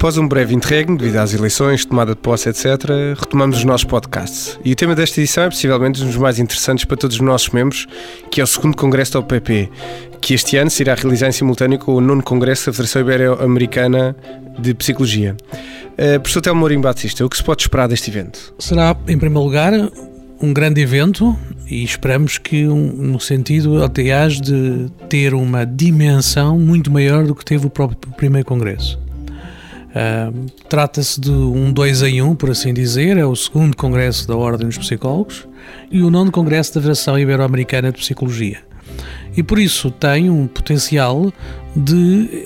Após um breve interregno, devido às eleições, tomada de posse, etc., retomamos os nossos podcasts. E o tema desta edição é possivelmente um dos mais interessantes para todos os nossos membros, que é o segundo Congresso da OPP, que este ano se irá realizar em simultâneo com o nono Congresso da Federação Ibero-Americana de Psicologia. Uh, professor Telmo Mourinho Batista, o que se pode esperar deste evento? Será, em primeiro lugar, um grande evento e esperamos que, um, no sentido, aliás, de ter uma dimensão muito maior do que teve o próprio primeiro Congresso. Uh, Trata-se de um dois em um, por assim dizer, é o segundo Congresso da Ordem dos Psicólogos e o nono Congresso da Federação Ibero-Americana de Psicologia. E por isso tem um potencial de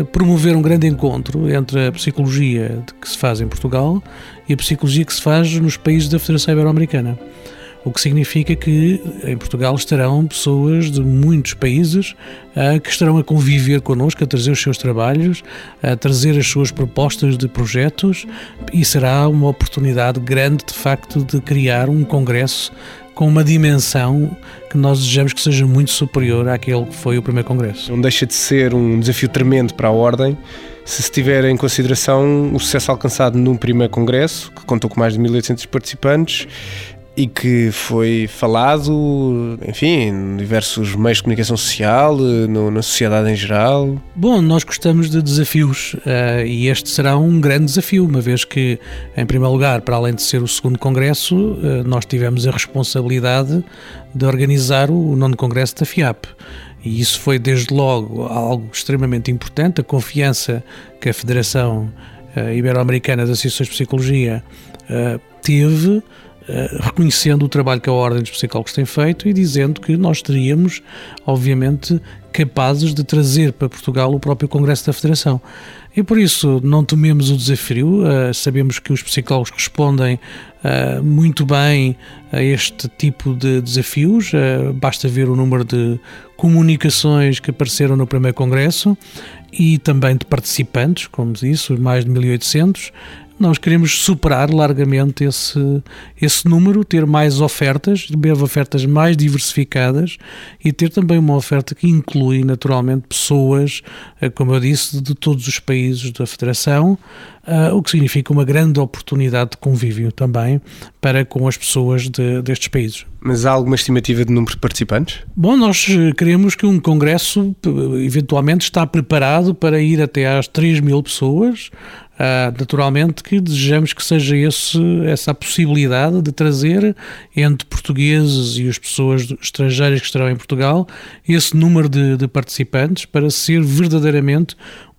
uh, promover um grande encontro entre a psicologia que se faz em Portugal e a psicologia que se faz nos países da Federação Ibero-Americana o que significa que em Portugal estarão pessoas de muitos países uh, que estarão a conviver connosco, a trazer os seus trabalhos, a trazer as suas propostas de projetos e será uma oportunidade grande, de facto, de criar um congresso com uma dimensão que nós desejamos que seja muito superior àquele que foi o primeiro congresso. Não deixa de ser um desafio tremendo para a Ordem se se tiver em consideração o sucesso alcançado num primeiro congresso, que contou com mais de 1.800 participantes, e que foi falado, enfim, em diversos meios de comunicação social, no, na sociedade em geral? Bom, nós gostamos de desafios uh, e este será um grande desafio, uma vez que, em primeiro lugar, para além de ser o segundo congresso, uh, nós tivemos a responsabilidade de organizar o nono congresso da FIAP. E isso foi, desde logo, algo extremamente importante. A confiança que a Federação uh, Ibero-Americana de Associações de Psicologia teve reconhecendo o trabalho que a Ordem dos Psicólogos tem feito e dizendo que nós teríamos, obviamente, capazes de trazer para Portugal o próprio Congresso da Federação. E por isso não tememos o desafio, uh, sabemos que os psicólogos respondem uh, muito bem a este tipo de desafios, basta ver o número de comunicações que apareceram no primeiro Congresso e também de participantes, como disse, mais de 1800, nós queremos superar largamente esse, esse número, ter mais ofertas, ter ofertas mais diversificadas e ter também uma oferta que inclui naturalmente pessoas, eh, como eu disse, de todos os países da Federação, eh, o que significa uma grande oportunidade de convívio também para com as pessoas de, destes países. Mas há alguma estimativa de número de participantes? Bom, nós eh, queremos que um congresso eventualmente está preparado para ir até às 3 mil pessoas, Uh, naturalmente que desejamos que seja esse, essa possibilidade de trazer entre portugueses e as pessoas estrangeiras que estarão em Portugal esse número de, de participantes para ser verdadeiramente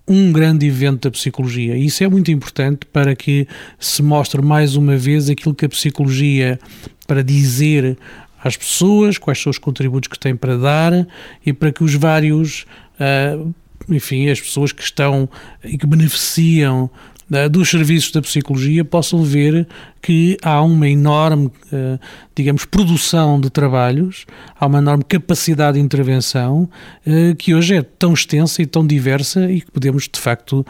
um grande evento da psicologia. Isso é muito importante para que se mostre mais uma vez aquilo que a psicologia para dizer às pessoas, quais são os contributos que tem para dar e para que os vários uh, enfim, as pessoas que estão e que beneficiam uh, dos serviços da psicologia possam ver que há uma enorme, uh, digamos, produção de trabalhos, há uma enorme capacidade de intervenção que hoje é tão extensa e tão diversa e que podemos, de facto,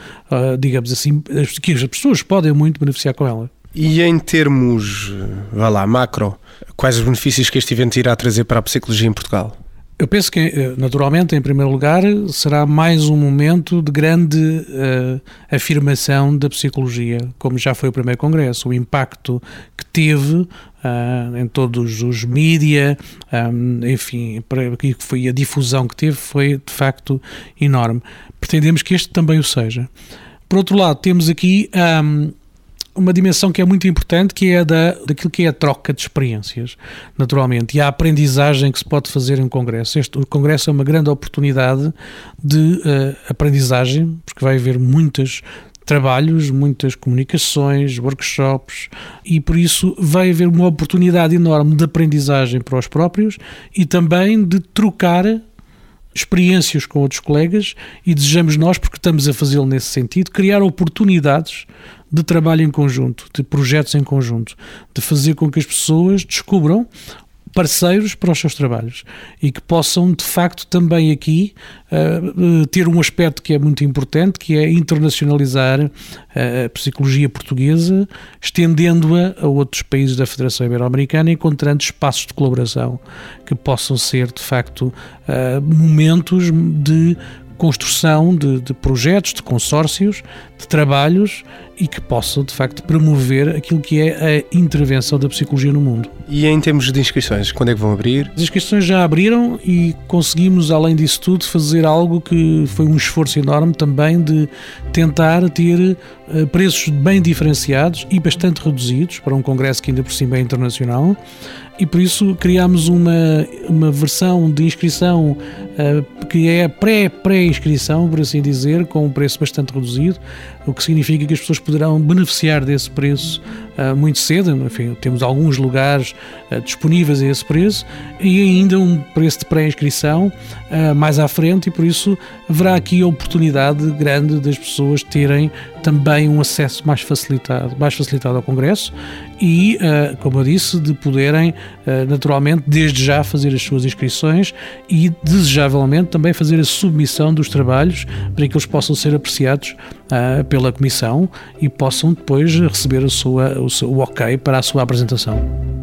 digamos assim, que as pessoas podem muito beneficiar com ela. E em termos, vá lá, macro, quais os benefícios que este evento irá trazer para a psicologia em Portugal? Eu penso que, eh, naturalmente, em primeiro lugar, será mais um momento de grande uh, afirmação da psicologia, como já foi o primeiro congresso. O impacto que teve uh, em todos os mídia, um, enfim, que foi a difusão que teve, foi de facto enorme. Pretendemos que este também o seja. Por outro lado, temos aqui um, uma dimensão que é muito importante, que é da, daquilo que é a troca de experiências, naturalmente, e a aprendizagem que se pode fazer em um congresso. Este, o congresso é uma grande oportunidade de uh, aprendizagem, porque vai haver muitos trabalhos, muitas comunicações, workshops, e por isso vai haver uma oportunidade enorme de aprendizagem para os próprios e também de trocar experiências com outros colegas e desejamos nós, porque estamos a fazê-lo nesse sentido, criar oportunidades de trabalho em conjunto, de projetos em conjunto, de fazer com que as pessoas descubram parceiros para os seus trabalhos e que possam, de facto, também aqui uh, ter um aspecto que é muito importante, que é internacionalizar uh, a psicologia portuguesa, estendendo-a a outros países da Federação Ibero-Americana, encontrando espaços de colaboração que possam ser, de facto, uh, momentos de construção de, de, projetos, de consórcios, de trabalhos e que possam, de facto, promover aquilo que é a intervenção da psicologia no mundo. E em termos de inscrições, quando é que vão abrir? As inscrições já abriram e conseguimos, além disso tudo, fazer algo que foi um esforço enorme também de tentar ter uh, preços bem diferenciados e bastante reduzidos para um congresso que ainda por cima é internacional e por isso criámos uma, uma versão de inscrição uh, que é pré-pré-inscrição, por assim dizer, com um preço bastante reduzido, o que significa que as pessoas poderão beneficiar desse preço muito cedo. Enfim, temos alguns lugares uh, disponíveis a esse preço e ainda um preço de pré-inscrição mais à frente, e por isso haverá aqui a oportunidade grande das pessoas terem também um acesso mais facilitado, mais facilitado ao Congresso e, como eu disse, de poderem eh, naturalmente, desde já fazer as suas inscrições e, desejavelmente, também fazer a submissão dos trabalhos para que eles possam ser apreciados pela Comissão e possam depois receber a sua, o, o ok para a sua apresentação.